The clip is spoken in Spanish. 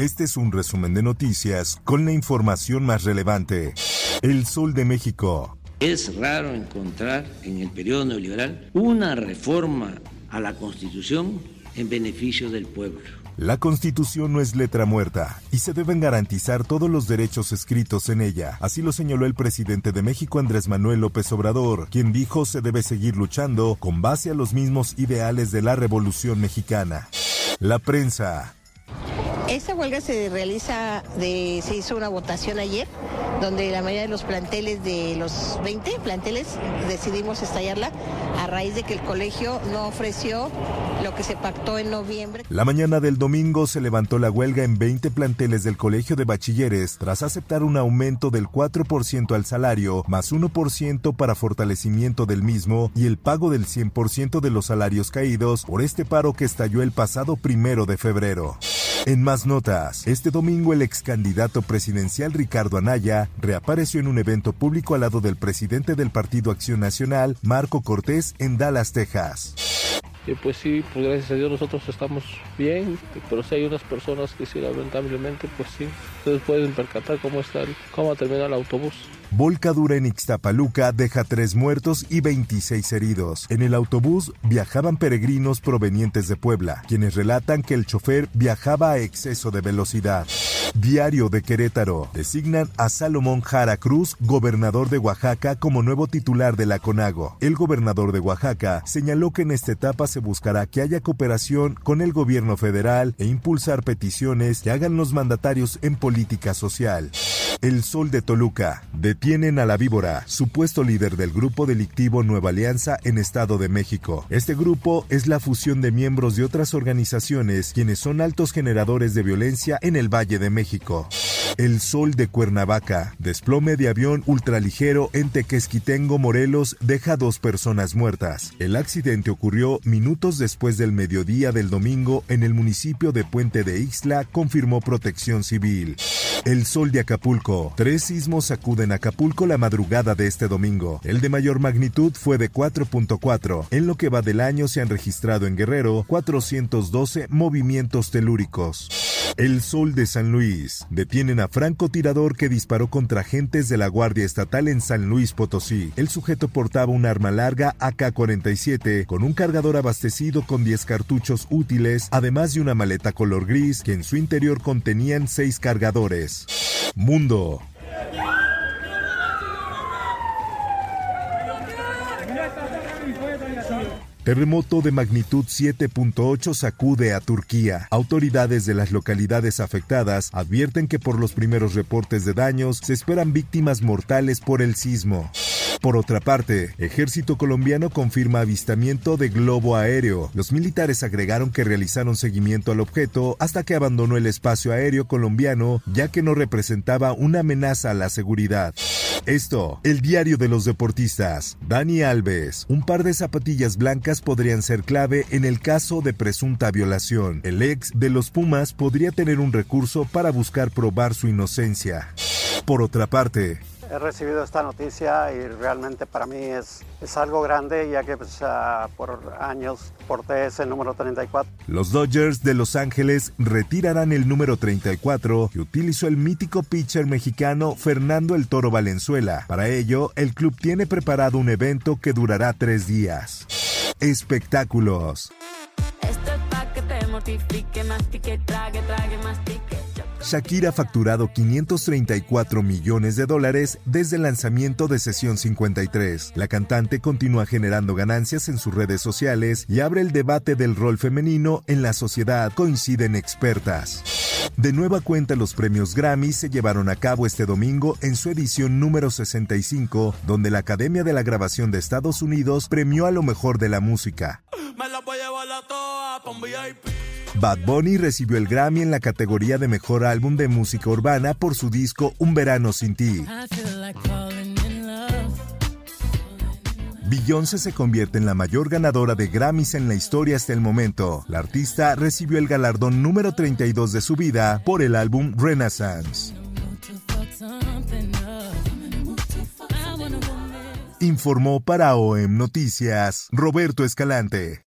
Este es un resumen de noticias con la información más relevante. El Sol de México. Es raro encontrar en el periodo neoliberal una reforma a la Constitución en beneficio del pueblo. La Constitución no es letra muerta y se deben garantizar todos los derechos escritos en ella. Así lo señaló el presidente de México Andrés Manuel López Obrador, quien dijo se debe seguir luchando con base a los mismos ideales de la Revolución Mexicana. La prensa. Esta huelga se realiza, de, se hizo una votación ayer, donde la mayoría de los planteles de los 20 planteles decidimos estallarla a raíz de que el colegio no ofreció lo que se pactó en noviembre. La mañana del domingo se levantó la huelga en 20 planteles del Colegio de Bachilleres tras aceptar un aumento del 4% al salario, más 1% para fortalecimiento del mismo y el pago del 100% de los salarios caídos por este paro que estalló el pasado primero de febrero. En más notas, este domingo el ex candidato presidencial Ricardo Anaya reapareció en un evento público al lado del presidente del Partido Acción Nacional, Marco Cortés, en Dallas, Texas. Y pues sí, pues gracias a Dios nosotros estamos bien, pero si hay unas personas que sí, lamentablemente, pues sí, ustedes pueden percatar cómo está, cómo termina el autobús. Volcadura en Ixtapaluca deja tres muertos y 26 heridos. En el autobús viajaban peregrinos provenientes de Puebla, quienes relatan que el chofer viajaba a exceso de velocidad. Diario de Querétaro. Designan a Salomón Jara Cruz, gobernador de Oaxaca, como nuevo titular de la CONAGO. El gobernador de Oaxaca señaló que en esta etapa se buscará que haya cooperación con el gobierno federal e impulsar peticiones que hagan los mandatarios en política social. El Sol de Toluca. Detienen a la víbora, supuesto líder del grupo delictivo Nueva Alianza en Estado de México. Este grupo es la fusión de miembros de otras organizaciones quienes son altos generadores de violencia en el Valle de México. El Sol de Cuernavaca. Desplome de avión ultraligero en Tequesquitengo, Morelos, deja dos personas muertas. El accidente ocurrió minutos después del mediodía del domingo en el municipio de Puente de Ixla, confirmó Protección Civil. El Sol de Acapulco. Tres sismos sacuden Acapulco la madrugada de este domingo. El de mayor magnitud fue de 4.4. En lo que va del año se han registrado en Guerrero 412 movimientos telúricos. El Sol de San Luis. Detienen a francotirador que disparó contra agentes de la Guardia Estatal en San Luis Potosí. El sujeto portaba un arma larga AK-47 con un cargador abastecido con 10 cartuchos útiles, además de una maleta color gris que en su interior contenían 6 cargadores. Mundo. Terremoto de magnitud 7.8 sacude a Turquía. Autoridades de las localidades afectadas advierten que por los primeros reportes de daños se esperan víctimas mortales por el sismo. Por otra parte, ejército colombiano confirma avistamiento de globo aéreo. Los militares agregaron que realizaron seguimiento al objeto hasta que abandonó el espacio aéreo colombiano ya que no representaba una amenaza a la seguridad. Esto, el diario de los deportistas. Dani Alves, un par de zapatillas blancas podrían ser clave en el caso de presunta violación. El ex de los Pumas podría tener un recurso para buscar probar su inocencia. Por otra parte, he recibido esta noticia y realmente para mí es, es algo grande ya que pues, uh, por años porté ese número 34. Los Dodgers de Los Ángeles retirarán el número 34 que utilizó el mítico pitcher mexicano Fernando el Toro Valenzuela. Para ello, el club tiene preparado un evento que durará tres días. Espectáculos. Esto es pa' que te mortifique, mastique, trague, trague, mastique. Shakira ha facturado 534 millones de dólares desde el lanzamiento de Sesión 53. La cantante continúa generando ganancias en sus redes sociales y abre el debate del rol femenino en la sociedad, coinciden expertas. De nueva cuenta, los premios Grammy se llevaron a cabo este domingo en su edición número 65, donde la Academia de la Grabación de Estados Unidos premió a lo mejor de la música. Bad Bunny recibió el Grammy en la categoría de Mejor Álbum de Música Urbana por su disco Un Verano Sin Ti. Beyoncé se convierte en la mayor ganadora de Grammys en la historia hasta el momento. La artista recibió el galardón número 32 de su vida por el álbum Renaissance. Informó para OEM Noticias Roberto Escalante.